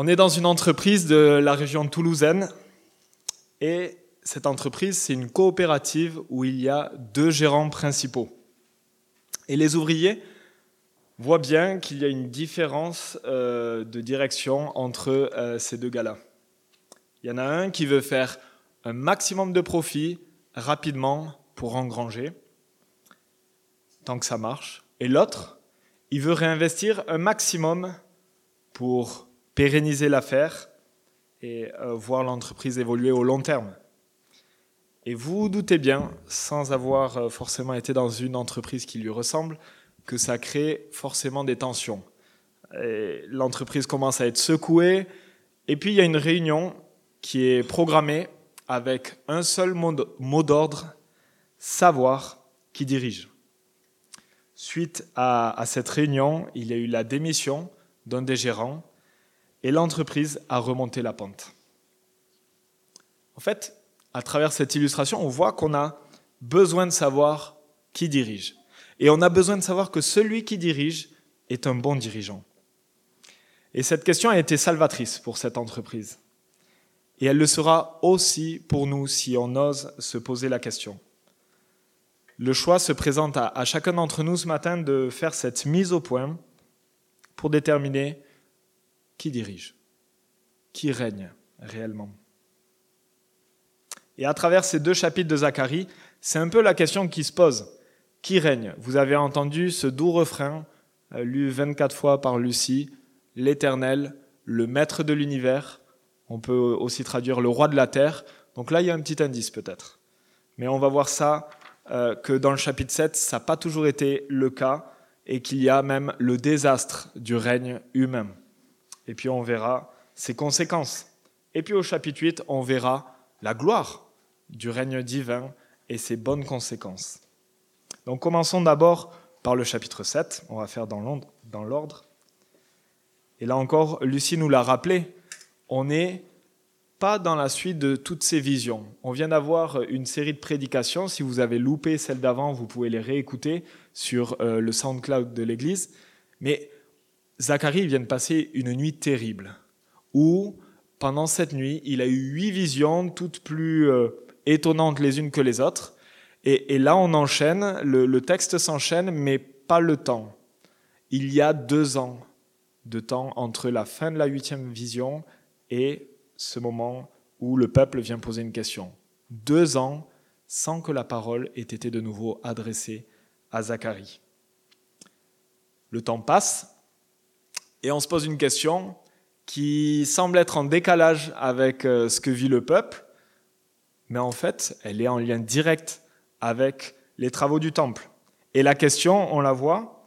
On est dans une entreprise de la région toulousaine et cette entreprise, c'est une coopérative où il y a deux gérants principaux. Et les ouvriers voient bien qu'il y a une différence euh, de direction entre euh, ces deux gars-là. Il y en a un qui veut faire un maximum de profit rapidement pour engranger, tant que ça marche. Et l'autre, il veut réinvestir un maximum pour pérenniser l'affaire et euh, voir l'entreprise évoluer au long terme. Et vous vous doutez bien, sans avoir euh, forcément été dans une entreprise qui lui ressemble, que ça crée forcément des tensions. L'entreprise commence à être secouée, et puis il y a une réunion qui est programmée avec un seul mot d'ordre, savoir qui dirige. Suite à, à cette réunion, il y a eu la démission d'un des gérants et l'entreprise a remonté la pente. En fait, à travers cette illustration, on voit qu'on a besoin de savoir qui dirige. Et on a besoin de savoir que celui qui dirige est un bon dirigeant. Et cette question a été salvatrice pour cette entreprise. Et elle le sera aussi pour nous si on ose se poser la question. Le choix se présente à, chacun d'entre nous ce matin de faire cette mise au point pour déterminer qui dirige? Qui règne réellement? Et à travers ces deux chapitres de Zacharie, c'est un peu la question qui se pose. Qui règne? Vous avez entendu ce doux refrain, euh, lu 24 fois par Lucie, l'Éternel, le Maître de l'univers. On peut aussi traduire le roi de la terre. Donc là, il y a un petit indice peut-être. Mais on va voir ça, euh, que dans le chapitre 7, ça n'a pas toujours été le cas et qu'il y a même le désastre du règne humain et puis on verra ses conséquences. Et puis au chapitre 8, on verra la gloire du règne divin et ses bonnes conséquences. Donc commençons d'abord par le chapitre 7, on va faire dans l'ordre. Et là encore, Lucie nous l'a rappelé, on n'est pas dans la suite de toutes ces visions. On vient d'avoir une série de prédications, si vous avez loupé celles d'avant, vous pouvez les réécouter sur euh, le SoundCloud de l'Église. Mais Zacharie vient de passer une nuit terrible, où pendant cette nuit, il a eu huit visions, toutes plus euh, étonnantes les unes que les autres. Et, là, on enchaîne, le, texte s'enchaîne, mais pas le temps. Il y a deux ans de temps entre la fin de la huitième vision et ce moment où le peuple vient poser une question. Deux ans sans que la parole ait été de nouveau adressée à Zacharie. Le temps passe, et on se pose une question qui semble être en décalage avec euh, ce que vit le peuple, mais en fait, elle est en lien direct avec les travaux du temple. Et la question, on la voit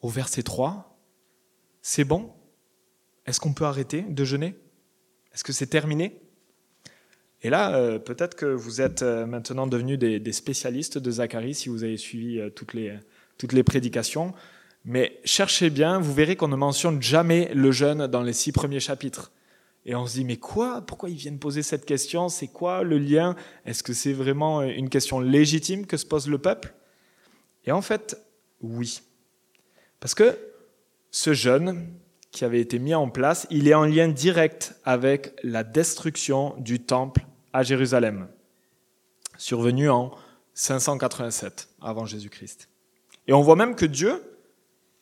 au verset 3, c'est bon? Est-ce qu'on peut arrêter de jeûner? Est-ce que c'est terminé? Et là, euh, peut-être que vous êtes euh, maintenant devenus des, spécialistes de Zacharie si vous avez suivi toutes les, toutes les prédications. Mais cherchez bien, vous verrez qu'on ne mentionne jamais le jeûne dans les six premiers chapitres. Et on se dit, mais quoi? Pourquoi ils viennent poser cette question? C'est quoi le lien? Est-ce que c'est vraiment une question légitime que se pose le peuple? Et en fait, oui. Parce que ce jeûne qui avait été mis en place, il est en lien direct avec la destruction du temple à Jérusalem, survenue en 587 avant Jésus-Christ. Et on voit même que Dieu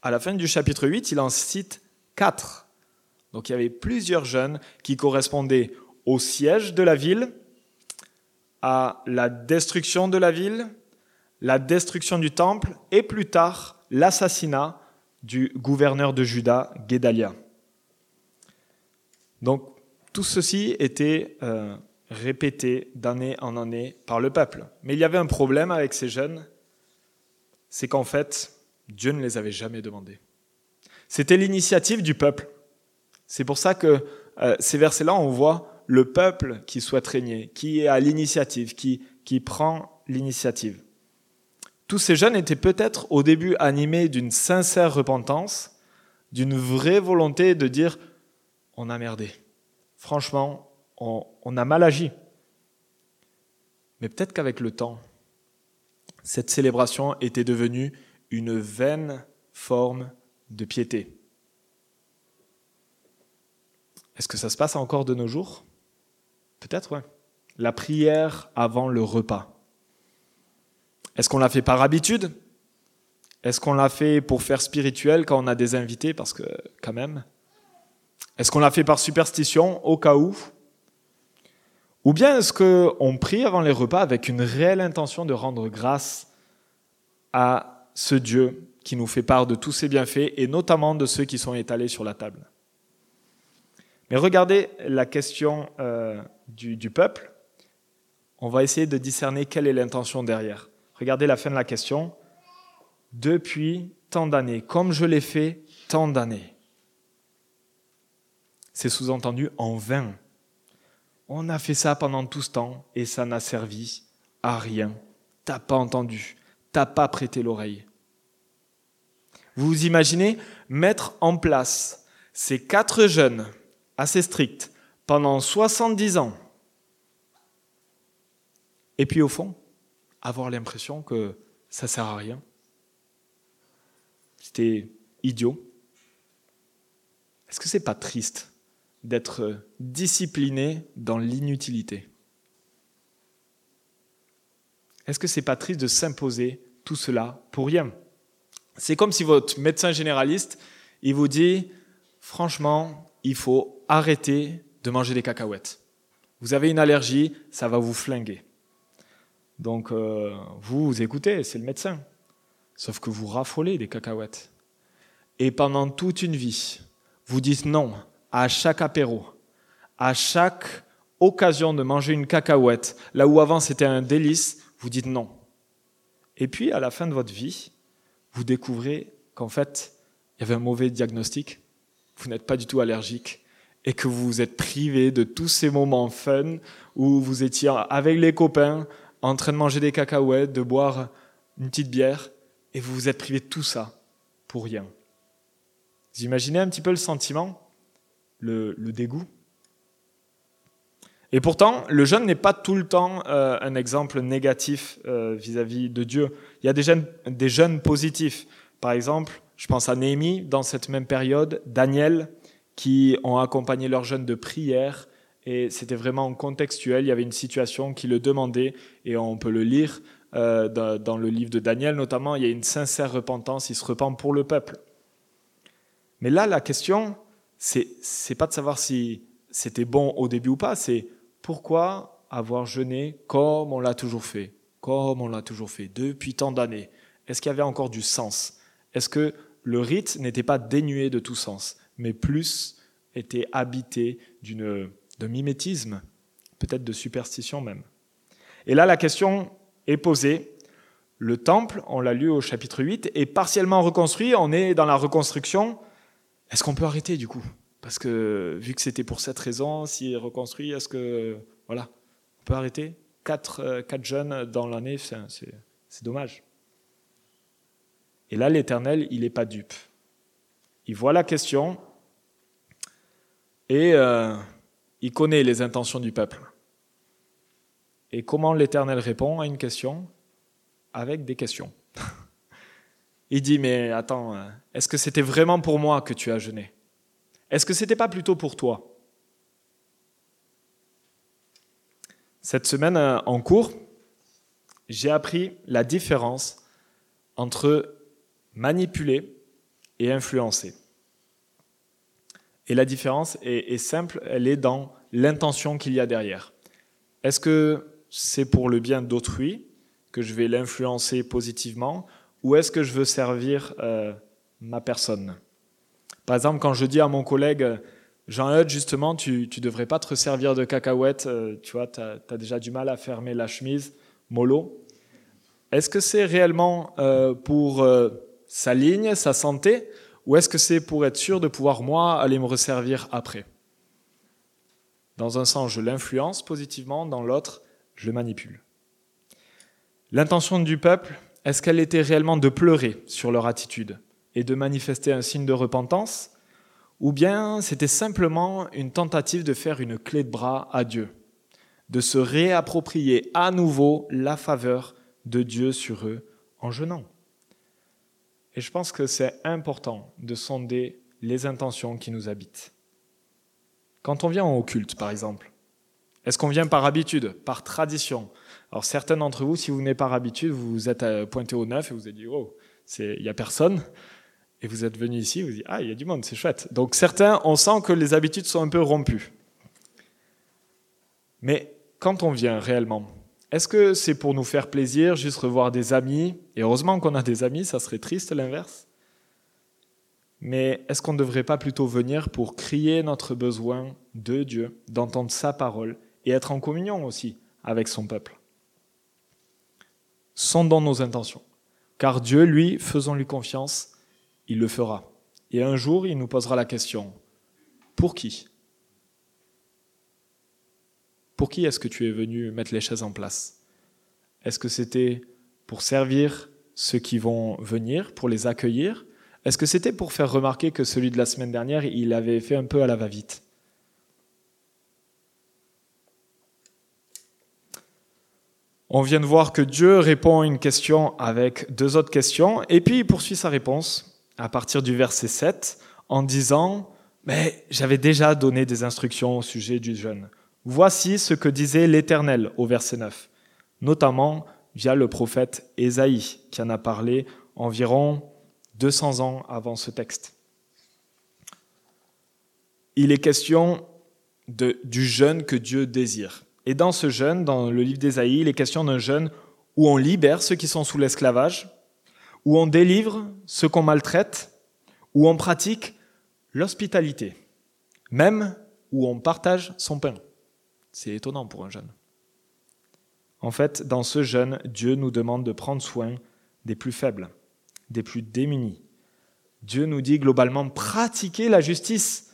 à la fin du chapitre 8, il en cite quatre. Donc il y avait plusieurs jeunes qui correspondaient au siège de la ville, à la destruction de la ville, la destruction du temple et plus tard l'assassinat du gouverneur de Juda, Guédalia. Donc tout ceci était euh, répété d'année en année par le peuple. Mais il y avait un problème avec ces jeunes, c'est qu'en fait, Dieu ne les avait jamais demandés. C'était l'initiative du peuple. C'est pour ça que euh, ces versets-là, on voit le peuple qui souhaite régner, qui est à l'initiative, qui, qui prend l'initiative. Tous ces jeunes étaient peut-être au début animés d'une sincère repentance, d'une vraie volonté de dire on a merdé. Franchement, on, on a mal agi. Mais peut-être qu'avec le temps, cette célébration était devenue une vaine forme de piété. Est-ce que ça se passe encore de nos jours? Peut-être, ouais. La prière avant le repas. Est-ce qu'on l'a fait par habitude? Est-ce qu'on l'a fait pour faire spirituel quand on a des invités? Parce que, quand même. Est-ce qu'on l'a fait par superstition, au cas où? Ou bien est-ce qu'on prie avant les repas avec une réelle intention de rendre grâce à ce Dieu qui nous fait part de tous ses bienfaits et notamment de ceux qui sont étalés sur la table Mais regardez la question euh, du, du peuple. On va essayer de discerner quelle est l'intention derrière. Regardez la fin de la question. Depuis tant d'années, comme je l'ai fait tant d'années. C'est sous-entendu en vain. On a fait ça pendant tout ce temps et ça n'a servi à rien. T'as pas entendu, t'as pas prêté l'oreille. Vous vous imaginez mettre en place ces quatre jeunes assez stricts pendant 70 ans et puis au fond, avoir l'impression que ça sert à rien. C'était idiot. Est-ce que c'est pas triste d'être discipliné dans l'inutilité? Est-ce que c'est pas triste de s'imposer tout cela pour rien C'est comme si votre médecin généraliste, il vous dit franchement, il faut arrêter de manger des cacahuètes. Vous avez une allergie, ça va vous flinguer. Donc euh, vous, vous écoutez, c'est le médecin. Sauf que vous raffolez des cacahuètes. Et pendant toute une vie, vous dites non, à chaque apéro, à chaque occasion de manger une cacahuète, là où avant c'était un délice, vous dites non. Et puis, à la fin de votre vie, vous découvrez qu'en fait, il y avait un mauvais diagnostic, vous n'êtes pas du tout allergique, et que vous vous êtes privé de tous ces moments fun où vous étiez avec les copains, en train de manger des cacahuètes, de boire une petite bière, et vous vous êtes privé de tout ça pour rien. Vous imaginez un petit peu le sentiment le, dégoût. Et pourtant, le jeûne n'est pas tout le temps euh, un exemple négatif euh, vis-à-vis de Dieu. Il y a des jeunes, des jeunes positifs. Par exemple, je pense à Néhémie dans cette même période, Daniel, qui ont accompagné leur jeûne de prière. Et c'était vraiment contextuel. Il y avait une situation qui le demandait, et on peut le lire euh, dans, le livre de Daniel notamment. Il y a une sincère repentance. Il se repent pour le peuple. Mais là, la question, c'est pas de savoir si c'était bon au début ou pas, c'est pourquoi avoir jeûné comme on l'a toujours fait, comme on l'a toujours fait depuis tant d'années? Est-ce qu'il y avait encore du sens? Est-ce que le rite n'était pas dénué de tout sens, mais plus était habité d'une de mimétisme, peut-être de superstition même? Et là, la question est posée. Le temple, on l'a lu au chapitre 8, est partiellement reconstruit, on est dans la reconstruction. Est-ce qu'on peut arrêter du coup? Parce que vu que c'était pour cette raison, s'il est reconstruit, est-ce que voilà, on peut arrêter quatre, euh, jeunes dans l'année, c'est dommage. Et là, l'Éternel, il n'est pas dupe. Il voit la question et euh, il connaît les intentions du peuple. Et comment l'Éternel répond à une question? Avec des questions. Il dit, mais attends, euh, est-ce que c'était vraiment pour moi que tu as jeûné? Est-ce que c'était pas plutôt pour toi? Cette semaine euh, en cours, j'ai appris la différence entre manipuler et influencer. Et la différence est, est simple, elle est dans l'intention qu'il y a derrière. Est-ce que c'est pour le bien d'autrui que je vais l'influencer positivement ou est-ce que je veux servir euh, ma personne? Par exemple, quand je dis à mon collègue, Jean-Eudes, justement, tu ne devrais pas te servir de cacahuètes, euh, tu vois, tu as, déjà du mal à fermer la chemise, mollo. Est-ce que c'est réellement euh, pour sa ligne, sa santé, ou est-ce que c'est pour être sûr de pouvoir, moi, aller me resservir après? Dans un sens, je l'influence positivement, dans l'autre, je le manipule. L'intention du peuple, est-ce qu'elle était réellement de pleurer sur leur attitude? Et de manifester un signe de repentance Ou bien c'était simplement une tentative de faire une clé de bras à Dieu, de se réapproprier à nouveau la faveur de Dieu sur eux en jeûnant Et je pense que c'est important de sonder les intentions qui nous habitent. Quand on vient au culte, par exemple, est-ce qu'on vient par habitude, par tradition? Alors certains d'entre vous, si vous venez par habitude, vous vous êtes euh, pointé au neuf et vous avez dit, oh, il n'y a personne. Et vous êtes venu ici, vous dites, ah, il y a du monde, c'est chouette. Donc certains, on sent que les habitudes sont un peu rompues. Mais quand on vient réellement, est-ce que c'est pour nous faire plaisir, juste revoir des amis? Et heureusement qu'on a des amis, ça serait triste l'inverse. Mais est-ce qu'on ne devrait pas plutôt venir pour crier notre besoin de Dieu, d'entendre sa parole et être en communion aussi avec son peuple? Sondons nos intentions. Car Dieu, lui, faisons-lui confiance, il le fera. Et un jour, il nous posera la question, pour qui? Pour qui est-ce que tu es venu mettre les chaises en place? Est-ce que c'était pour servir ceux qui vont venir, pour les accueillir? Est-ce que c'était pour faire remarquer que celui de la semaine dernière, il avait fait un peu à la va-vite? On vient de voir que Dieu répond à une question avec deux autres questions, et puis il poursuit sa réponse à partir du verset 7 en disant, mais j'avais déjà donné des instructions au sujet du jeûne. Voici ce que disait l'Éternel au verset 9, notamment via le prophète Ésaïe, qui en a parlé environ 200 ans avant ce texte. Il est question du jeûne que Dieu désire. Et dans ce jeûne, dans le livre d'Ésaïe, il est question d'un jeûne où on libère ceux qui sont sous l'esclavage, où on délivre ceux qu'on maltraite, où on pratique l'hospitalité, même où on partage son pain. C'est étonnant pour un jeûne. En fait, dans ce jeûne, Dieu nous demande de prendre soin des plus faibles, des plus démunis. Dieu nous dit globalement pratiquez la justice.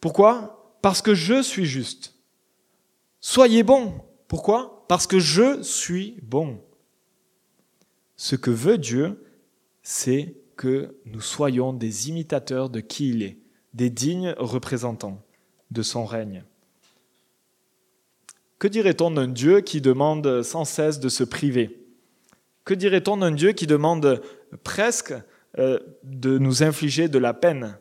Pourquoi? Parce que je suis juste. Soyez bons. Pourquoi? Parce que je suis bon. Ce que veut Dieu, c'est que nous soyons des imitateurs de qui il est, des dignes représentants de son règne. Que dirait-on d'un Dieu qui demande sans cesse de se priver? Que dirait-on d'un Dieu qui demande presque euh, de nous infliger de la peine?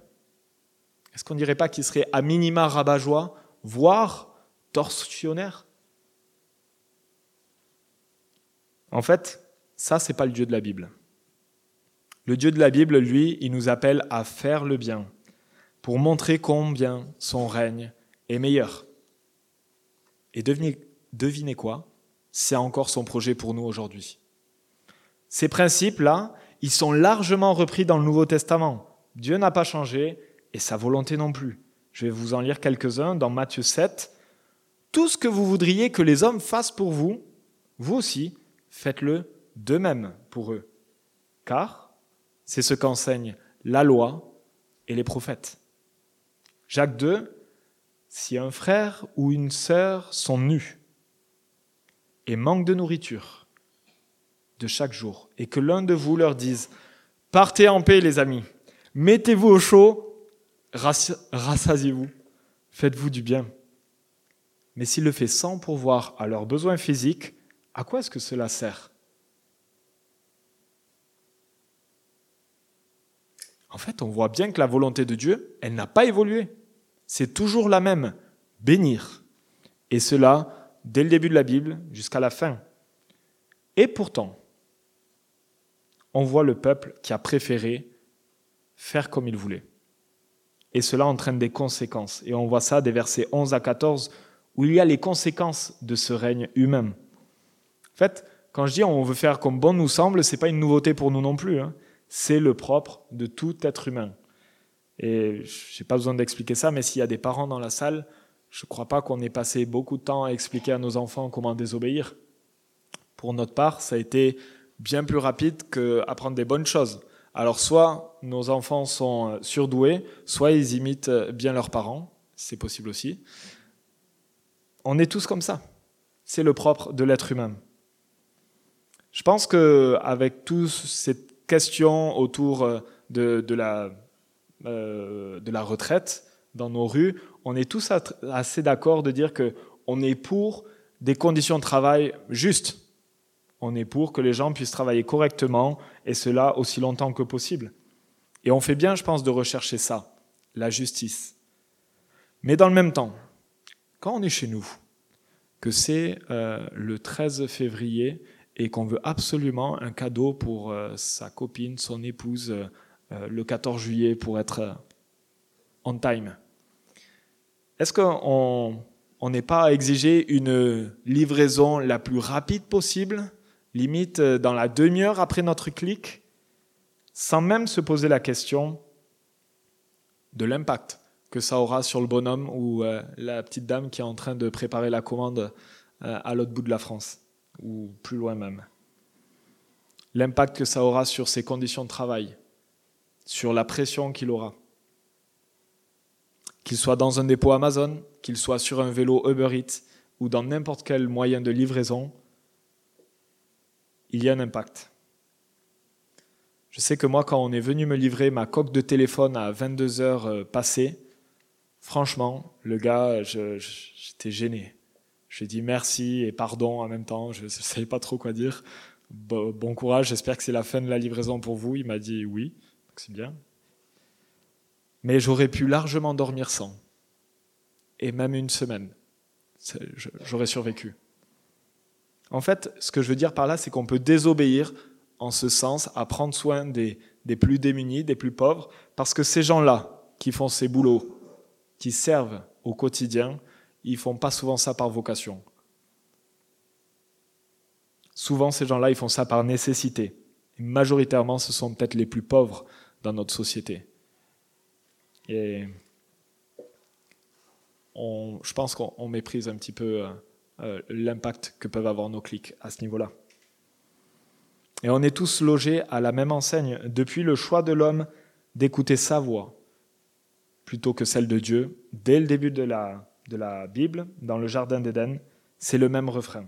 Est-ce qu'on ne dirait pas qu'il serait à minima rabat-joie, voire torsionnaire En fait, ça, c'est pas le Dieu de la Bible. Le Dieu de la Bible, lui, il nous appelle à faire le bien pour montrer combien son règne est meilleur. Et devinez, devinez quoi? C'est encore son projet pour nous aujourd'hui. Ces principes-là, ils sont largement repris dans le Nouveau Testament. Dieu n'a pas changé et sa volonté non plus. Je vais vous en lire quelques-uns dans Matthieu 7. Tout ce que vous voudriez que les hommes fassent pour vous, vous aussi, faites-le de même pour eux. Car c'est ce qu'enseignent la loi et les prophètes. Jacques 2, si un frère ou une sœur sont nus et manquent de nourriture, de chaque jour et que l'un de vous leur dise Partez en paix, les amis, mettez-vous au chaud, rassasiez-vous, faites-vous du bien. Mais s'il le fait sans pourvoir à leurs besoins physiques, à quoi est-ce que cela sert? En fait, on voit bien que la volonté de Dieu, elle n'a pas évolué. C'est toujours la même, bénir. Et cela, dès le début de la Bible jusqu'à la fin. Et pourtant, on voit le peuple qui a préféré faire comme il voulait. Et cela entraîne des conséquences. Et on voit ça des versets 11 à 14, où il y a les conséquences de ce règne humain. En fait, quand je dis on veut faire comme bon nous semble, ce n'est pas une nouveauté pour nous non plus. Hein. C'est le propre de tout être humain. Et je n'ai pas besoin d'expliquer ça, mais s'il y a des parents dans la salle, je ne crois pas qu'on ait passé beaucoup de temps à expliquer à nos enfants comment désobéir. Pour notre part, ça a été bien plus rapide qu'apprendre des bonnes choses. Alors soit nos enfants sont surdoués, soit ils imitent bien leurs parents, c'est possible aussi. On est tous comme ça. C'est le propre de l'être humain. Je pense qu'avec toutes ces questions autour euh, de, de, la, retraite dans nos rues, on est tous assez d'accord de dire qu'on est pour des conditions de travail justes on est pour que les gens puissent travailler correctement et cela aussi longtemps que possible. Et on fait bien, je pense, de rechercher ça, la justice. Mais dans le même temps, quand on est chez nous, que c'est euh, le 13 février et qu'on veut absolument un cadeau pour euh, sa copine, son épouse, euh, le 14 juillet pour être on time, est-ce qu'on n'est pas à exiger une livraison la plus rapide possible, limite dans la demi-heure après notre clic, sans même se poser la question de l'impact que ça aura sur le bonhomme ou euh, la petite dame qui est en train de préparer la commande euh, à l'autre bout de la France, ou plus loin même. L'impact que ça aura sur ses conditions de travail, sur la pression qu'il aura. Qu'il soit dans un dépôt Amazon, qu'il soit sur un vélo Uber Eats ou dans n'importe quel moyen de livraison, il y a un impact. Je sais que moi, quand on est venu me livrer ma coque de téléphone à 22 heures euh, passées, franchement, le gars, j'étais gêné. J'ai dit merci et pardon en même temps, je ne savais pas trop quoi dire. Bon courage, j'espère que c'est la fin de la livraison pour vous. Il m'a dit oui, c'est bien. Mais j'aurais pu largement dormir sans. Et même une semaine, j'aurais survécu. En fait, ce que je veux dire par là, c'est qu'on peut désobéir en ce sens à prendre soin des, plus démunis, des plus pauvres, parce que ces gens-là qui font ces boulots, qui servent au quotidien, ils font pas souvent ça par vocation. Souvent, ces gens-là, ils font ça par nécessité. Et majoritairement, ce sont peut-être les plus pauvres dans notre société. Et je pense qu'on méprise un petit peu euh, euh, l'impact que peuvent avoir nos clics à ce niveau-là. Et on est tous logés à la même enseigne depuis le choix de l'homme d'écouter sa voix plutôt que celle de Dieu. Dès le début de la, de la Bible, dans le Jardin d'Éden, c'est le même refrain.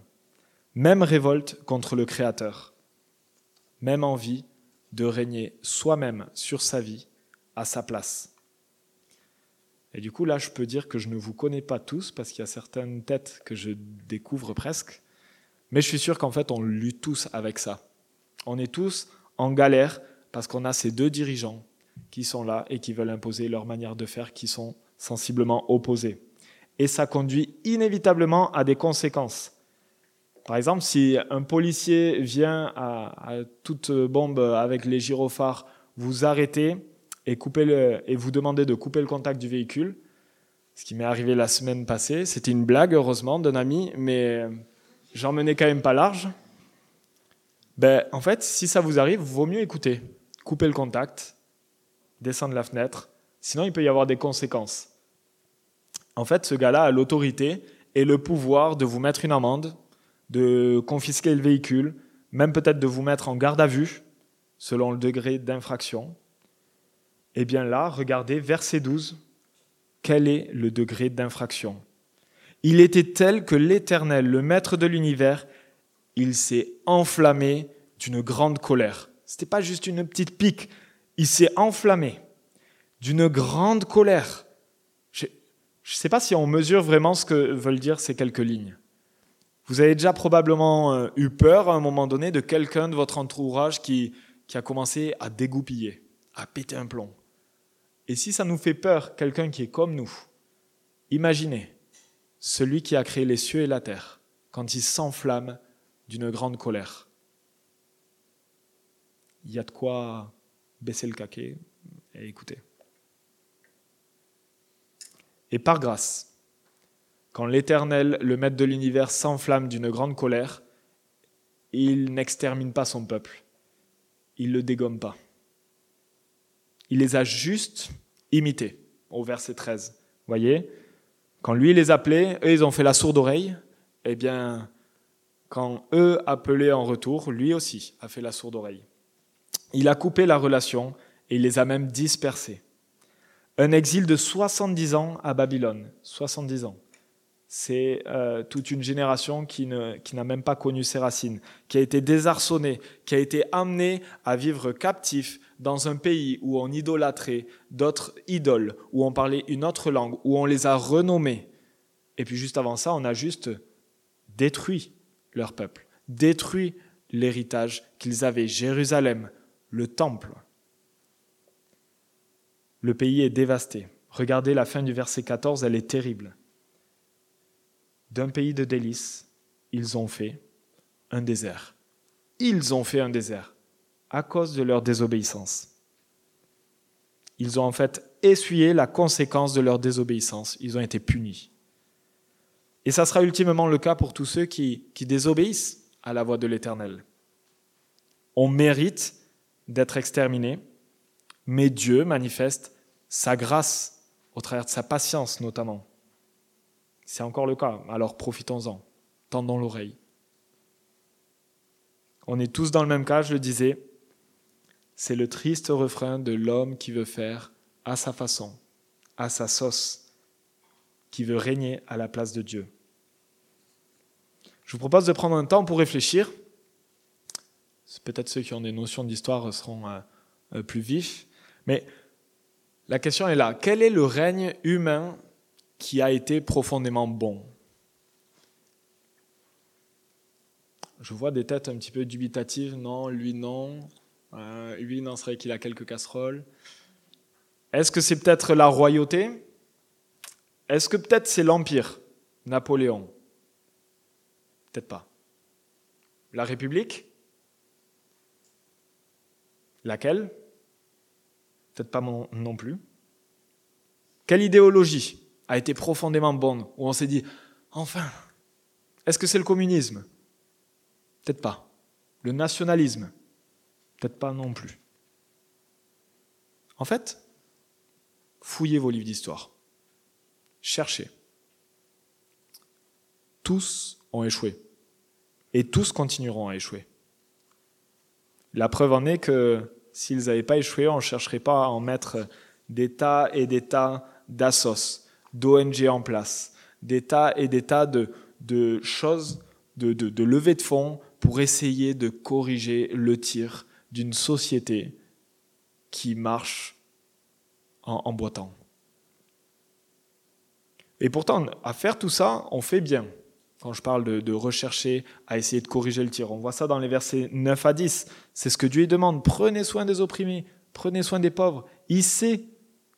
Même révolte contre le Créateur. Même envie de régner soi-même sur sa vie, à sa place. Et du coup, là, je peux dire que je ne vous connais pas tous, parce qu'il y a certaines têtes que je découvre presque, mais je suis sûr qu'en fait, on lutte tous avec ça. On est tous en galère parce qu'on a ces deux dirigeants qui sont là et qui veulent imposer leur manière de faire qui sont sensiblement opposées. Et ça conduit inévitablement à des conséquences. Par exemple, si un policier vient à, toute bombe avec les gyrophares vous arrêtez et, et vous demandez de couper le contact du véhicule, ce qui m'est arrivé la semaine passée, c'était une blague heureusement d'un ami, mais j'en menais quand même pas large ben, En fait, si ça vous arrive, vaut mieux écouter. Couper le contact, descendre la fenêtre, sinon il peut y avoir des conséquences. En fait, ce gars-là a l'autorité et le pouvoir de vous mettre une amende, de confisquer le véhicule, même peut-être de vous mettre en garde à vue, selon le degré d'infraction. Eh bien là, regardez verset 12. Quel est le degré d'infraction? Il était tel que l'Éternel, le Maître de l'univers, il s'est enflammé d'une grande colère. Ce n'était pas juste une petite pique, il s'est enflammé d'une grande colère. Je ne sais pas si on mesure vraiment ce que veulent dire ces quelques lignes. Vous avez déjà probablement euh, eu peur à un moment donné de quelqu'un de votre entourage qui, qui a commencé à dégoupiller, à péter un plomb. Et si ça nous fait peur, quelqu'un qui est comme nous, imaginez celui qui a créé les cieux et la terre, quand il s'enflamme d'une grande colère. Il y a de quoi baisser le caquet et écouter. Et par grâce, quand l'Éternel, le Maître de l'univers, s'enflamme d'une grande colère, il n'extermine pas son peuple, il ne le dégomme pas. Il les a juste imités, au verset 13. Voyez, quand lui les appelait, eux ils ont fait la sourde oreille, eh bien, quand eux appelaient en retour, lui aussi a fait la sourde oreille. Il a coupé la relation et il les a même dispersés. Un exil de 70 ans à Babylone. 70 ans. C'est euh, toute une génération qui, n'a même pas connu ses racines, qui a été désarçonnée, qui a été amenée à vivre captif dans un pays où on idolâtrait d'autres idoles, où on parlait une autre langue, où on les a renommés. Et puis juste avant ça, on a juste détruit leur peuple, détruit l'héritage qu'ils avaient, Jérusalem, le temple. Le pays est dévasté. Regardez la fin du verset 14, elle est terrible. d'un pays de délices, ils ont fait un désert. Ils ont fait un désert à cause de leur désobéissance. Ils ont en fait essuyé la conséquence de leur désobéissance. Ils ont été punis. Et ça sera ultimement le cas pour tous ceux qui, qui désobéissent à la voix de l'Éternel. On mérite d'être exterminés, mais Dieu manifeste sa grâce au travers de sa patience notamment. C'est encore le cas, alors profitons-en, tendons l'oreille. On est tous dans le même cas, je le disais, c'est le triste refrain de l'homme qui veut faire à sa façon, à sa sauce, qui veut régner à la place de Dieu. Je vous propose de prendre un temps pour réfléchir. Peut-être ceux qui ont des notions d'histoire seront euh, euh, plus vifs. Mais la question est là. Quel est le règne humain qui a été profondément bon? Je vois des têtes un petit peu dubitatives. Non, lui non. Euh, lui, non, c'est qu'il a quelques casseroles. Est-ce que c'est peut-être la royauté? Est-ce que peut-être c'est l'Empire? Napoléon? Peut-être pas. La République? Laquelle? Peut-être pas non plus. Quelle idéologie a été profondément bonne Où on s'est dit, enfin, est-ce que c'est le communisme? Peut-être pas. Le nationalisme? Peut-être pas non plus. En fait, fouillez vos livres d'histoire. Cherchez. Tous ont échoué. Et tous continueront à échouer. La preuve en est que s'ils n'avaient pas échoué, on ne chercherait pas à en mettre des tas et des tas d'assos, d'ONG en place, des tas et des tas de, choses, de, de, de levée de fonds pour essayer de corriger le tir d'une société qui marche en, boitant. Et pourtant, à faire tout ça, on fait bien. Quand je parle de, rechercher, à essayer de corriger le tir, on voit ça dans les versets 9 à 10. C'est ce que Dieu demande. Prenez soin des opprimés, prenez soin des pauvres. Il sait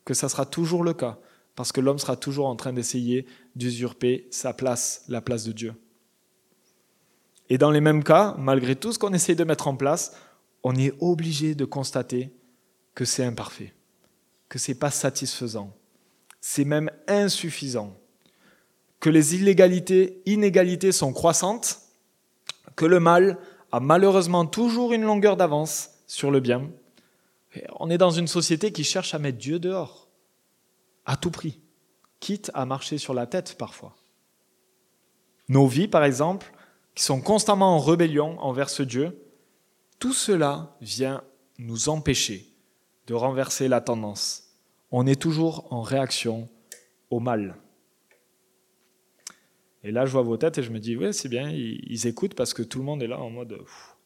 que ça sera toujours le cas, parce que l'homme sera toujours en train d'essayer d'usurper sa place, la place de Dieu. Et dans les mêmes cas, malgré tout ce qu'on essaye de mettre en place, on est obligé de constater que c'est imparfait, que c'est pas satisfaisant, c'est même insuffisant, que les illégalités, inégalités sont croissantes, que le mal a malheureusement toujours une longueur d'avance sur le bien. on est dans une société qui cherche à mettre Dieu dehors, à tout prix, quitte à marcher sur la tête parfois. Nos vies, par exemple, qui sont constamment en rébellion envers ce Dieu, tout cela vient nous empêcher de renverser la tendance. On est toujours en réaction au mal. Et là, je vois vos têtes et je me dis, oui, c'est bien, ils, écoutent parce que tout le monde est là en mode,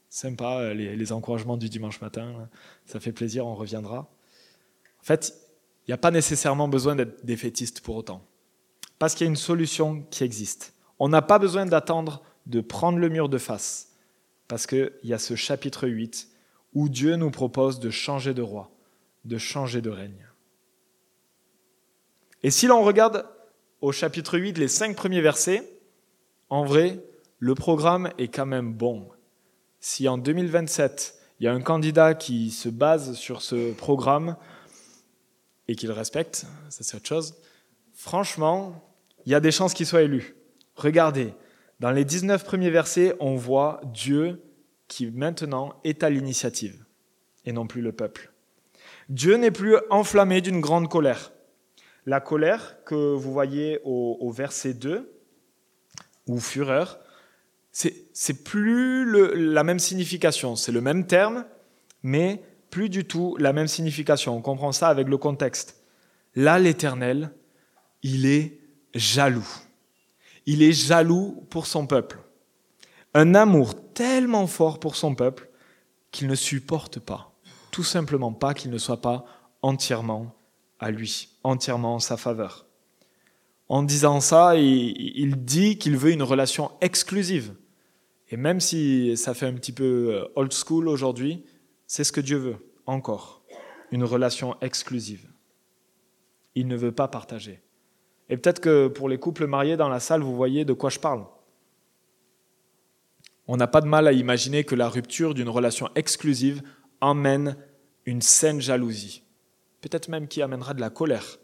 sympa, les, encouragements du dimanche matin, ça fait plaisir, on reviendra. En fait, il n'y a pas nécessairement besoin d'être défaitiste pour autant. Parce qu'il y a une solution qui existe. On n'a pas besoin d'attendre de prendre le mur de face parce qu'il y a ce chapitre 8 où Dieu nous propose de changer de roi, de changer de règne. Et si l'on regarde au chapitre 8 les cinq premiers versets, en vrai, le programme est quand même bon. Si en 2027, il y a un candidat qui se base sur ce programme et qu'il respecte, ça c'est autre chose, franchement, il y a des chances qu'il soit élu. Regardez, dans les 19 premiers versets, on voit Dieu qui maintenant est à l'initiative et non plus le peuple. Dieu n'est plus enflammé d'une grande colère. La colère que vous voyez au, verset 2, ou fureur, c'est plus la même signification. C'est le même terme, mais plus du tout la même signification. On comprend ça avec le contexte. Là, l'Éternel, il est jaloux. Il est jaloux pour son peuple. Un amour tellement fort pour son peuple qu'il ne supporte pas, tout simplement pas qu'il ne soit pas entièrement à lui, entièrement en sa faveur. En disant ça, il dit qu'il veut une relation exclusive. Et même si ça fait un petit peu euh, old school aujourd'hui, c'est ce que Dieu veut, encore. Une relation exclusive. Il ne veut pas partager. Et peut-être que pour les couples mariés dans la salle, vous voyez de quoi je parle. On n'a pas de mal à imaginer que la rupture d'une relation exclusive emmène une saine jalousie. Peut-être même qui amènera de la colère.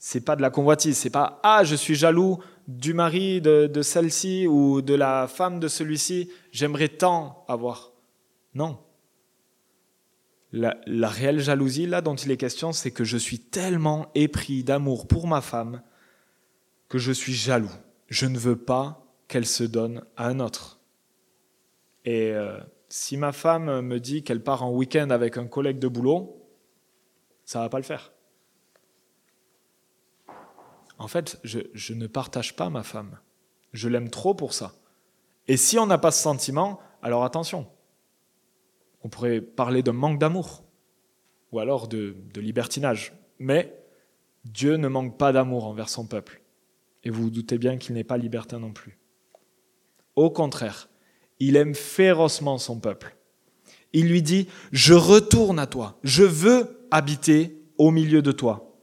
C'est pas de la convoitise, c'est pas ah je suis jaloux du mari de, celle-ci ou de la femme de celui-ci, j'aimerais tant avoir. Non. La, la, réelle jalousie là dont il est question, c'est que je suis tellement épris d'amour pour ma femme que je suis jaloux. Je ne veux pas qu'elle se donne à un autre. Et euh, si ma femme me dit qu'elle part en week-end avec un collègue de boulot, ça va pas le faire. En fait, je, je ne partage pas ma femme. Je l'aime trop pour ça. Et si on n'a pas ce sentiment, alors attention. On pourrait parler d'un manque d'amour ou alors de, de libertinage. Mais Dieu ne manque pas d'amour envers son peuple. Et vous vous doutez bien qu'il n'est pas libertin non plus. Au contraire, il aime férocement son peuple. Il lui dit, je retourne à toi, je veux habiter au milieu de toi.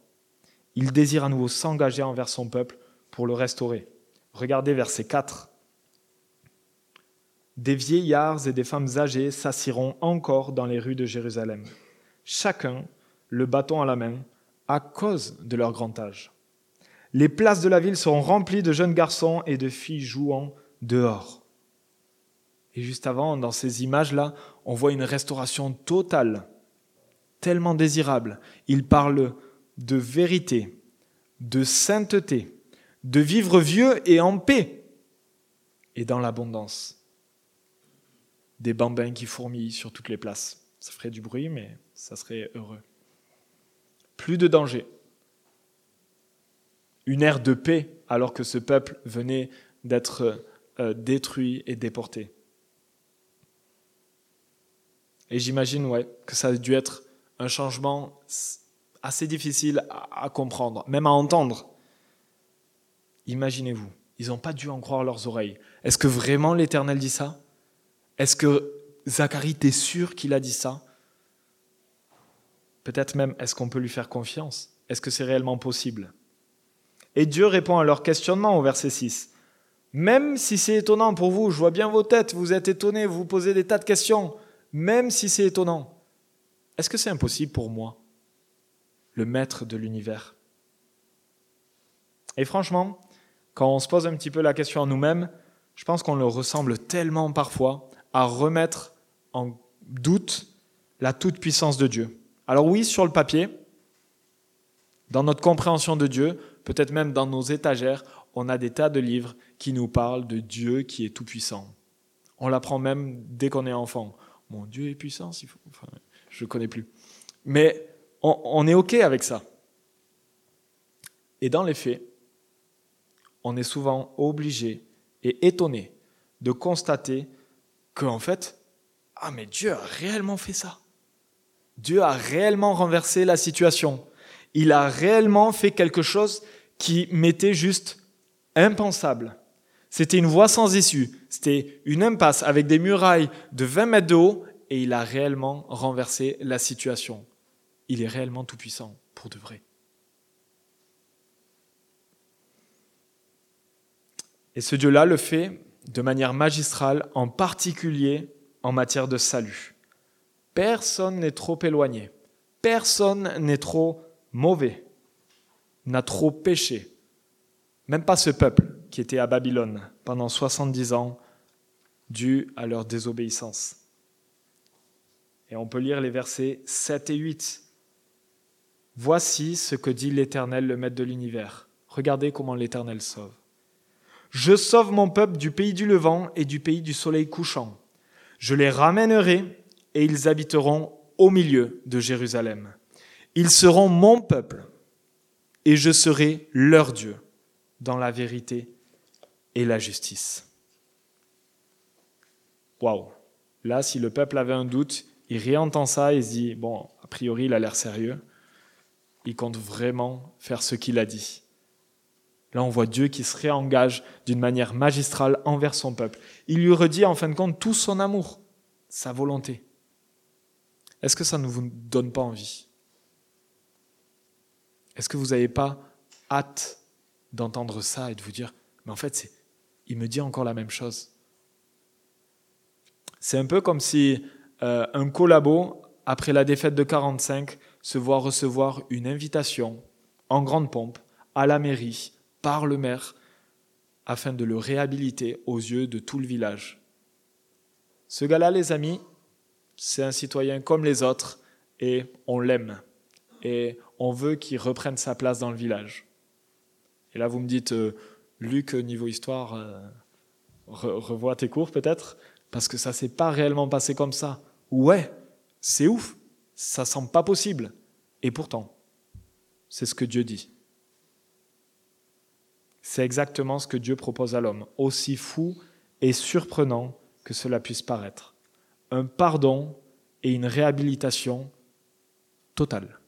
Il désire à nouveau s'engager envers son peuple pour le restaurer. Regardez verset 4. Des vieillards et des femmes âgées s'assiront encore dans les rues de Jérusalem, chacun le bâton à la main, à cause de leur grand âge. Les places de la ville seront remplies de jeunes garçons et de filles jouant dehors. Et juste avant, dans ces images-là, on voit une restauration totale, tellement désirable. Il parle de vérité, de sainteté, de vivre vieux et en paix, et dans l'abondance. Des bambins qui fourmillent sur toutes les places. Ça ferait du bruit, mais ça serait heureux. Plus de danger. Une ère de paix alors que ce peuple venait d'être euh, détruit et déporté. Et j'imagine ouais, que ça a dû être un changement assez difficile à, comprendre, même à entendre. Imaginez-vous, ils n'ont pas dû en croire leurs oreilles. Est-ce que vraiment l'Éternel dit ça? Est-ce que Zacharie, t'es sûr qu'il a dit ça? Peut-être même, est-ce qu'on peut lui faire confiance? Est-ce que c'est réellement possible? Et Dieu répond à leur questionnement au verset 6. Même si c'est étonnant pour vous, je vois bien vos têtes, vous êtes étonnés, vous vous posez des tas de questions, même si c'est étonnant, est-ce que c'est impossible pour moi, le maître de l'univers? Et franchement, quand on se pose un petit peu la question à nous-mêmes, je pense qu'on le ressemble tellement parfois à remettre en doute la toute-puissance de Dieu. Alors oui, sur le papier, dans notre compréhension de Dieu, peut-être même dans nos étagères, on a des tas de livres qui nous parlent de Dieu qui est tout-puissant. On l'apprend même dès qu'on est enfant. Mon Dieu est puissant, je ne connais plus. Mais on, est OK avec ça. Et dans les faits, on est souvent obligé et étonné de constater qu'en fait, ah mais Dieu a réellement fait ça. Dieu a réellement renversé la situation. Il a réellement fait quelque chose qui m'était juste impensable. C'était une voie sans issue. C'était une impasse avec des murailles de 20 mètres de haut et il a réellement renversé la situation. Il est réellement tout-puissant pour de vrai. Et ce Dieu-là le fait de manière magistrale, en particulier en matière de salut. Personne n'est trop éloigné. Personne n'est trop mauvais, n'a trop péché. Même pas ce peuple qui était à Babylone pendant 70 ans dû à leur désobéissance. Et on peut lire les versets 7 et 8. Voici ce que dit l'Éternel, le Maître de l'univers. Regardez comment l'Éternel sauve. Je sauve mon peuple du pays du levant et du pays du soleil couchant. Je les ramènerai et ils habiteront au milieu de Jérusalem. Ils seront mon peuple et je serai leur Dieu dans la vérité et la justice. Waouh Là, si le peuple avait un doute, il réentend ça et se dit, bon, a priori, il a l'air sérieux. Il compte vraiment faire ce qu'il a dit. Là, on voit Dieu qui se réengage d'une manière magistrale envers son peuple. Il lui redit en fin de compte tout son amour, sa volonté. Est-ce que ça ne vous donne pas envie? Est-ce que vous n'avez pas hâte d'entendre ça et de vous dire, mais en fait, il me dit encore la même chose. C'est un peu comme si euh, un collabo, après la défaite de 45, se voit recevoir une invitation en grande pompe à la mairie par le maire afin de le réhabiliter aux yeux de tout le village. Ce gars-là, les amis, c'est un citoyen comme les autres et on l'aime. Et on veut qu'il reprenne sa place dans le village. Et là, vous me dites, euh, Luc, niveau histoire, euh, revois tes cours peut-être, parce que ça s'est pas réellement passé comme ça. Ouais, c'est ouf, ça semble pas possible. Et pourtant, c'est ce que Dieu dit. C'est exactement ce que Dieu propose à l'homme, aussi fou et surprenant que cela puisse paraître. Un pardon et une réhabilitation totale.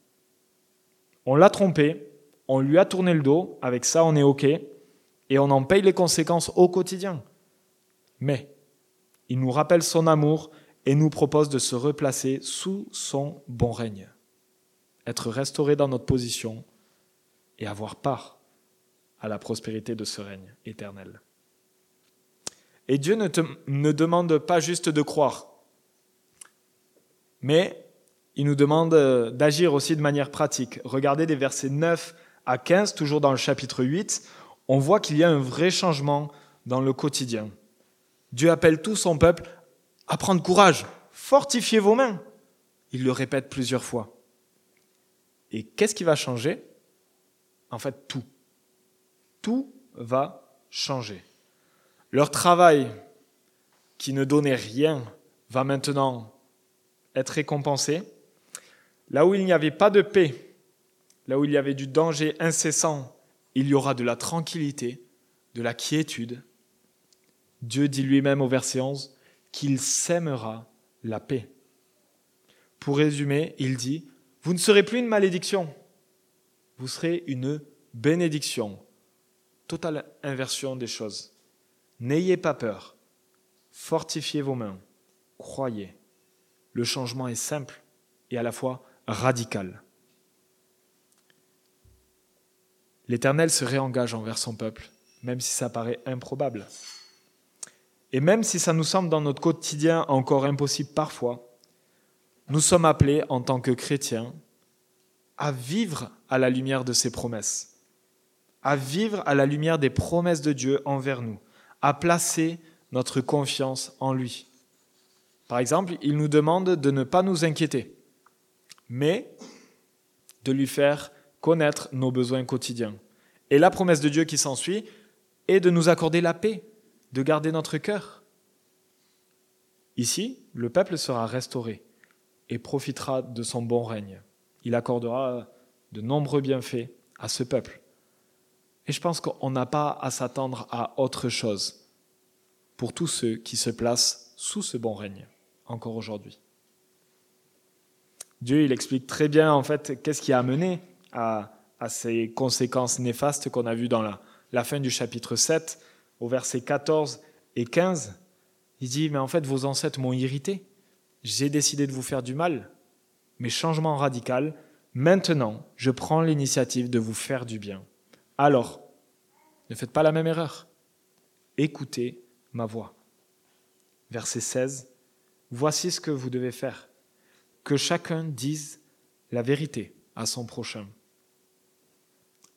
On l'a trompé, on lui a tourné le dos, avec ça on est OK, et on en paye les conséquences au quotidien. Mais il nous rappelle son amour et nous propose de se replacer sous son bon règne, être restauré dans notre position et avoir part à la prospérité de ce règne éternel. Et Dieu ne, ne demande pas juste de croire, mais il nous demande euh, d'agir aussi de manière pratique. Regardez des versets 9 à 15, toujours dans le chapitre 8, on voit qu'il y a un vrai changement dans le quotidien. Dieu appelle tout son peuple à prendre courage, fortifiez vos mains. Il le répète plusieurs fois. Et qu'est-ce qui va changer? En fait, tout. Tout va changer. Leur travail, qui ne donnait rien, va maintenant être récompensé. Là où il n'y avait pas de paix, là où il y avait du danger incessant, il y aura de la tranquillité, de la quiétude. Dieu dit lui-même au verset 11 qu'il sèmera la paix. Pour résumer, il dit, vous ne serez plus une malédiction, vous serez une bénédiction. Totale inversion des choses. N'ayez pas peur, fortifiez vos mains, croyez. Le changement est simple et à la fois radical. L'Éternel se réengage envers son peuple, même si ça paraît improbable. Et même si ça nous semble dans notre quotidien encore impossible parfois, nous sommes appelés en tant que chrétiens à vivre à la lumière de ses promesses, à vivre à la lumière des promesses de Dieu envers nous, à placer notre confiance en lui. Par exemple, il nous demande de ne pas nous inquiéter mais de lui faire connaître nos besoins quotidiens. Et la promesse de Dieu qui s'ensuit est de nous accorder la paix, de garder notre cœur. Ici, le peuple sera restauré et profitera de son bon règne. Il accordera de nombreux bienfaits à ce peuple. Et je pense qu'on n'a pas à s'attendre à autre chose pour tous ceux qui se placent sous ce bon règne, encore aujourd'hui. Dieu, il explique très bien en fait qu'est-ce qui a amené à, ces conséquences néfastes qu'on a vues dans la, la fin du chapitre 7, au verset 14 et 15. Il dit, mais en fait, vos ancêtres m'ont irrité. J'ai décidé de vous faire du mal. Mais changement radical, maintenant, je prends l'initiative de vous faire du bien. Alors, ne faites pas la même erreur. Écoutez ma voix. Verset 16. Voici ce que vous devez faire que chacun dise la vérité à son prochain.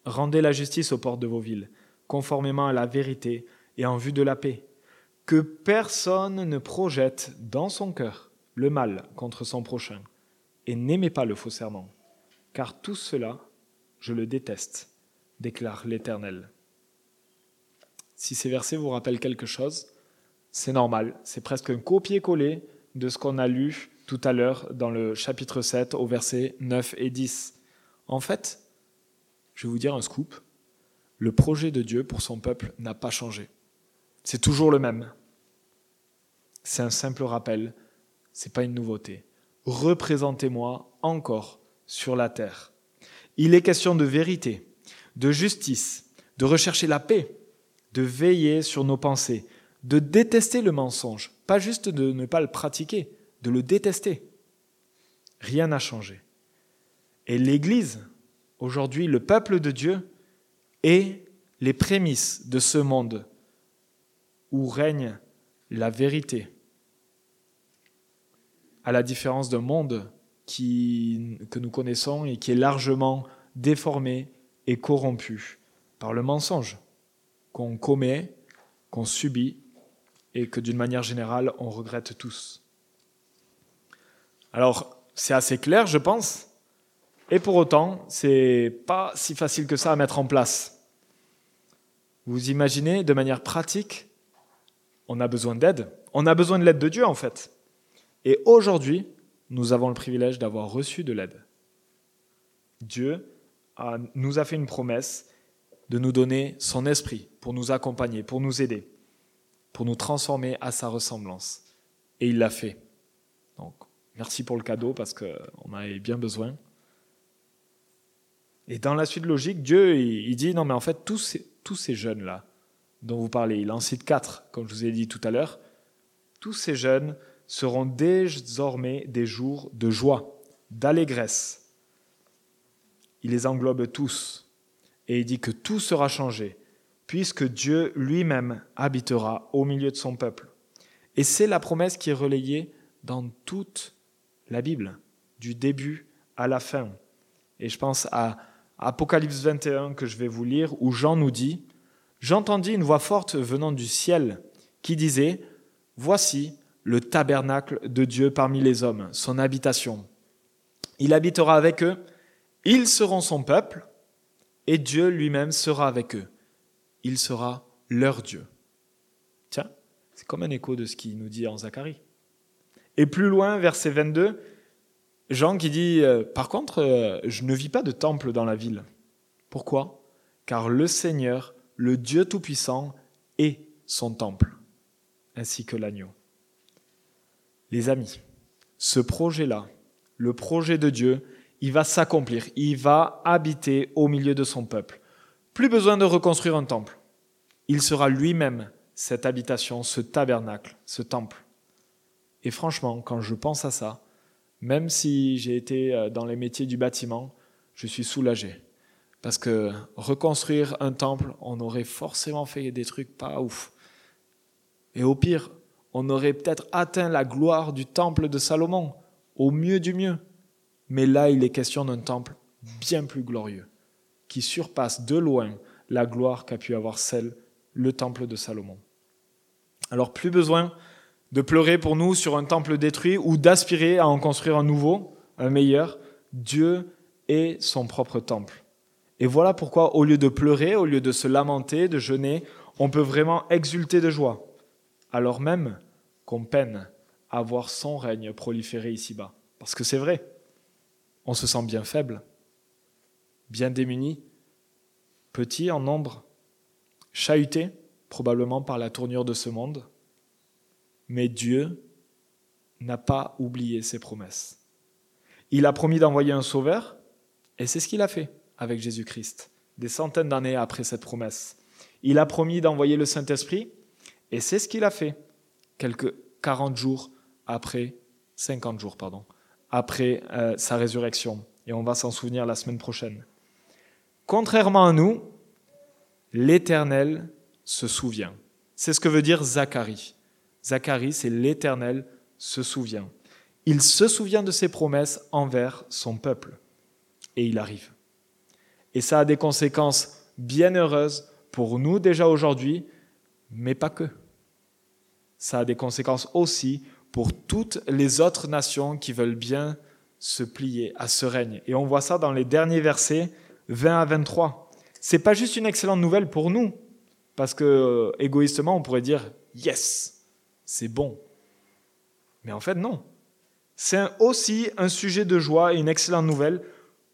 Rendez la justice aux portes de vos villes, conformément à la vérité et en vue de la paix. Que personne ne projette dans son cœur le mal contre son prochain, et n'aimez pas le faux serment, car tout cela, je le déteste, déclare l'Éternel. Si ces versets vous rappellent quelque chose, c'est normal, c'est presque un copier-coller de ce qu'on a lu tout à l'heure dans le chapitre 7 au verset 9 et 10. En fait, je vais vous dire un scoop, le projet de Dieu pour son peuple n'a pas changé. C'est toujours le même. C'est un simple rappel, c'est pas une nouveauté. Représentez-moi encore sur la terre. Il est question de vérité, de justice, de rechercher la paix, de veiller sur nos pensées, de détester le mensonge, pas juste de ne pas le pratiquer, de le détester. Rien n'a changé. Et l'Église, aujourd'hui, le peuple de Dieu, et les prémices de ce monde où règne la vérité. À la différence d'un monde que nous connaissons et qui est largement déformé et corrompu par le mensonge qu'on commet, qu'on subit et que d'une manière générale on regrette tous. Alors, c'est assez clair, je pense, et pour autant, c'est pas si facile que ça à mettre en place. Vous imaginez, de manière pratique, on a besoin d'aide. On a besoin de l'aide de Dieu, en fait. Et aujourd'hui, nous avons le privilège d'avoir reçu de l'aide. Dieu nous a fait une promesse de nous donner son esprit pour nous accompagner, pour nous aider, pour nous transformer à sa ressemblance. Et il l'a fait. Donc, merci pour le cadeau parce qu'on avait bien besoin. Et dans la suite logique, Dieu, il, dit, non mais en fait, tous ces, tous ces jeunes-là dont vous parlez, il en cite quatre, comme je vous ai dit tout à l'heure, tous ces jeunes seront désormais des jours de joie, d'allégresse. Il les englobe tous et il dit que tout sera changé, puisque Dieu lui-même habitera au milieu de son peuple. Et c'est la promesse qui est relayée dans toute la Bible, du début à la fin. Et je pense à Apocalypse 21 que je vais vous lire, où Jean nous dit, J'entendis une voix forte venant du ciel qui disait, Voici le tabernacle de Dieu parmi les hommes, son habitation. Il habitera avec eux, ils seront son peuple, et Dieu lui-même sera avec eux. Il sera leur Dieu. Tiens, c'est comme un écho de ce qu'il nous dit en Zacharie. Et plus loin, verset 22, Jean qui dit, euh, par contre, euh, je ne vis pas de temple dans la ville. Pourquoi? Car le Seigneur, le Dieu Tout-Puissant, est son temple, ainsi que l'agneau. Les amis, ce projet-là, le projet de Dieu, il va s'accomplir, il va habiter au milieu de son peuple. Plus besoin de reconstruire un temple. Il sera lui-même cette habitation, ce tabernacle, ce temple. Et franchement, quand je pense à ça, même si j'ai été euh, dans les métiers du bâtiment, je suis soulagé. Parce que reconstruire un temple, on aurait forcément fait des trucs pas ouf. Et au pire, on aurait peut-être atteint la gloire du temple de Salomon, au mieux du mieux. Mais là, il est question d'un temple bien plus glorieux, qui surpasse de loin la gloire qu'a pu avoir celle, le temple de Salomon. Alors plus besoin de pleurer pour nous sur un temple détruit ou d'aspirer à en construire un nouveau, un meilleur. Dieu est son propre temple. Et voilà pourquoi, au lieu de pleurer, au lieu de se lamenter, de jeûner, on peut vraiment exulter de joie, alors même qu'on peine à voir son règne proliférer ici-bas. Parce que c'est vrai, on se sent bien faible, bien démuni, petit en nombre, chahuté probablement par la tournure de ce monde, mais Dieu n'a pas oublié ses promesses. Il a promis d'envoyer un sauveur, et c'est ce qu'il a fait avec Jésus-Christ, des centaines d'années après cette promesse. Il a promis d'envoyer le Saint-Esprit, et c'est ce qu'il a fait, quelques 40 jours après, 50 jours, pardon, après euh, sa résurrection. Et on va s'en souvenir la semaine prochaine. Contrairement à nous, l'Éternel se souvient. C'est ce que veut dire Zacharie. Zacharie, c'est l'Éternel se souvient. Il se souvient de ses promesses envers son peuple. Et il arrive. Et ça a des conséquences bien heureuses pour nous déjà aujourd'hui, mais pas que. Ça a des conséquences aussi pour toutes les autres nations qui veulent bien se plier à ce règne. Et on voit ça dans les derniers versets 20 à 23. C'est pas juste une excellente nouvelle pour nous, parce que euh, égoïstement on pourrait dire yes, c'est bon. Mais en fait non. C'est aussi un sujet de joie et une excellente nouvelle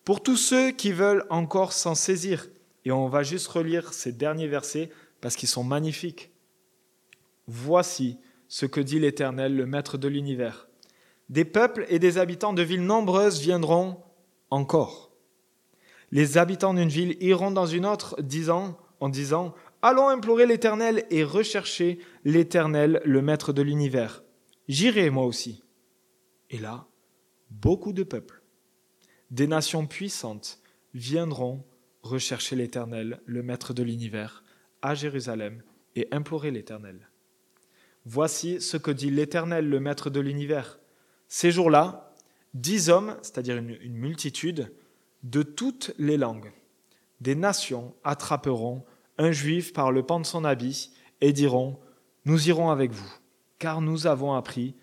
pour tous ceux qui veulent encore s'en saisir. Et on va juste relire ces derniers versets parce qu'ils sont magnifiques. Voici ce que dit l'Éternel, le Maître de l'univers. Des peuples et des habitants de villes nombreuses viendront encore. Les habitants d'une ville iront dans une autre, disant, en disant, Allons implorer l'Éternel et rechercher l'Éternel, le Maître de l'univers. J'irai moi aussi. Et là, beaucoup de peuples des nations puissantes viendront rechercher l'Éternel, le Maître de l'univers, à Jérusalem, et implorer l'Éternel. Voici ce que dit l'Éternel, le Maître de l'univers. Ces jours-là, dix hommes, c'est-à-dire une, une multitude, de toutes les langues, des nations attraperont un juif par le pan de son habit et diront, Nous irons avec vous, car nous avons appris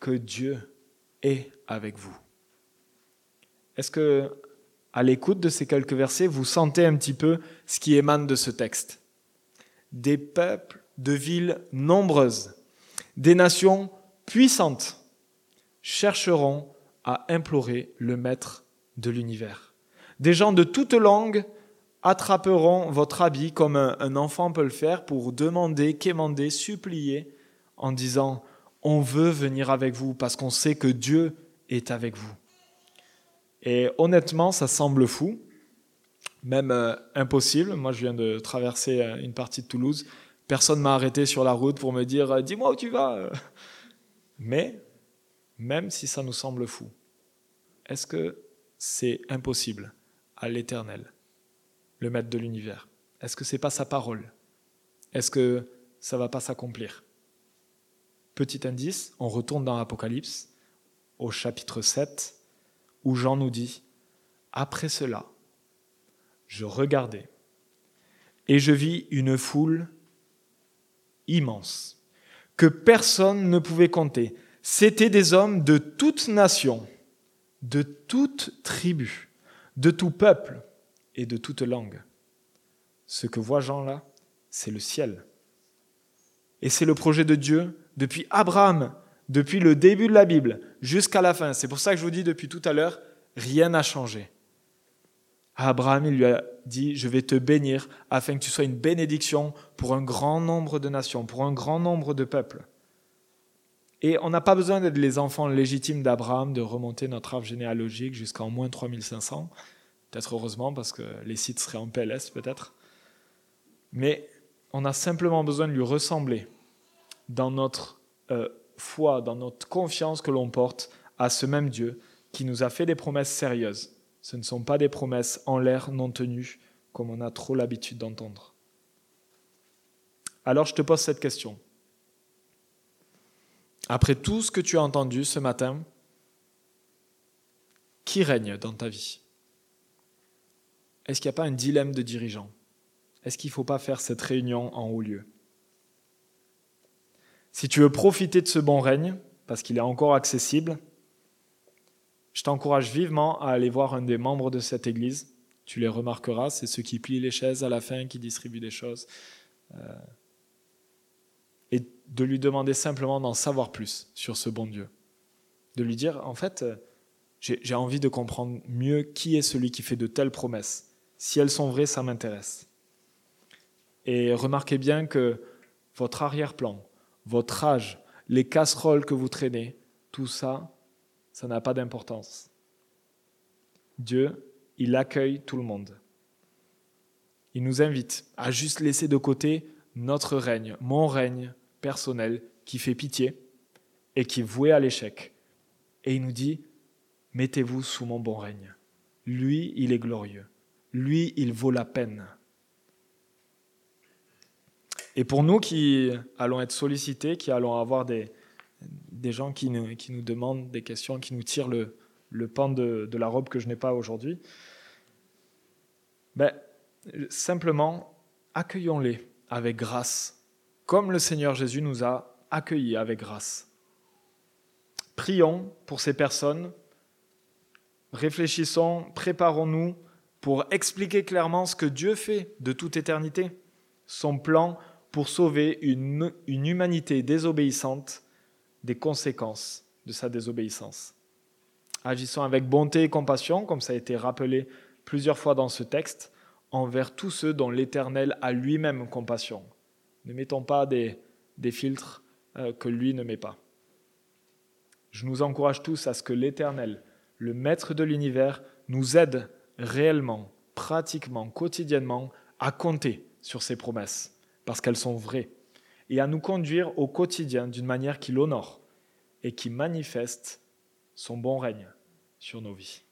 que Dieu est avec vous. Est-ce que, à l'écoute de ces quelques versets, vous sentez un petit peu ce qui émane de ce texte? Des peuples de villes nombreuses, des nations puissantes chercheront à implorer le Maître de l'univers. Des gens de toutes langues attraperont votre habit comme un, enfant peut le faire pour demander, quémander, supplier en disant On veut venir avec vous parce qu'on sait que Dieu est avec vous. Et honnêtement, ça semble fou, même euh, impossible. Moi, je viens de traverser euh, une partie de Toulouse. Personne m'a arrêté sur la route pour me dire euh, Dis-moi où tu vas. Mais, même si ça nous semble fou, est-ce que c'est impossible à l'Éternel, le Maître de l'univers. Est-ce que c'est pas sa parole? Est-ce que ça va pas s'accomplir? Petit indice, on retourne dans l'Apocalypse, au chapitre 7, où Jean nous dit, Après cela, je regardais, et je vis une foule immense, que personne ne pouvait compter. C'étaient des hommes de toute nation, de toute tribu, de tout peuple et de toute langue. Ce que voit Jean là, c'est le ciel. Et c'est le projet de Dieu depuis Abraham depuis le début de la Bible jusqu'à la fin. C'est pour ça que je vous dis depuis tout à l'heure, rien n'a changé. Abraham, il lui a dit, je vais te bénir afin que tu sois une bénédiction pour un grand nombre de nations, pour un grand nombre de peuples. Et on n'a pas besoin d'être les enfants légitimes d'Abraham, de remonter notre arbre généalogique jusqu'en moins 3500. Peut-être heureusement, parce que les sites seraient en PLS peut-être. Mais on a simplement besoin de lui ressembler dans notre euh, foi, dans notre confiance que l'on porte à ce même Dieu qui nous a fait des promesses sérieuses. Ce ne sont pas des promesses en l'air non tenues comme on a trop l'habitude d'entendre. Alors je te pose cette question. Après tout ce que tu as entendu ce matin, qui règne dans ta vie? Est-ce qu'il n'y a pas un dilemme de dirigeant? Est-ce qu'il ne faut pas faire cette réunion en haut lieu? Si tu veux profiter de ce bon règne, parce qu'il est encore accessible, je t'encourage vivement à aller voir un des membres de cette église. Tu les remarqueras, c'est ceux qui plient les chaises à la fin, qui distribuent des choses. Euh, et de lui demander simplement d'en savoir plus sur ce bon Dieu. De lui dire, en fait, euh, j'ai envie de comprendre mieux qui est celui qui fait de telles promesses. Si elles sont vraies, ça m'intéresse. Et remarquez bien que votre arrière-plan, votre âge, les casseroles que vous traînez, tout ça, ça n'a pas d'importance. Dieu, il accueille tout le monde. Il nous invite à juste laisser de côté notre règne, mon règne personnel qui fait pitié et qui est voué à l'échec. Et il nous dit, mettez-vous sous mon bon règne. Lui, il est glorieux. Lui, il vaut la peine. Et pour nous qui allons être sollicités, qui allons avoir des, des gens qui nous, qui nous demandent des questions, qui nous tirent le, le pan de, de la robe que je n'ai pas aujourd'hui, ben, simplement accueillons-les avec grâce, comme le Seigneur Jésus nous a accueillis avec grâce. Prions pour ces personnes, réfléchissons, préparons-nous pour expliquer clairement ce que Dieu fait de toute éternité, son plan pour sauver une, humanité désobéissante des conséquences de sa désobéissance. Agissons avec bonté et compassion, comme ça a été rappelé plusieurs fois dans ce texte, envers tous ceux dont l'Éternel a lui-même compassion. Ne mettons pas des, filtres euh, que lui ne met pas. Je nous encourage tous à ce que l'Éternel, le Maître de l'univers, nous aide réellement, pratiquement, quotidiennement à compter sur ses promesses parce qu'elles sont vraies, et à nous conduire au quotidien d'une manière qui l'honore et qui manifeste son bon règne sur nos vies.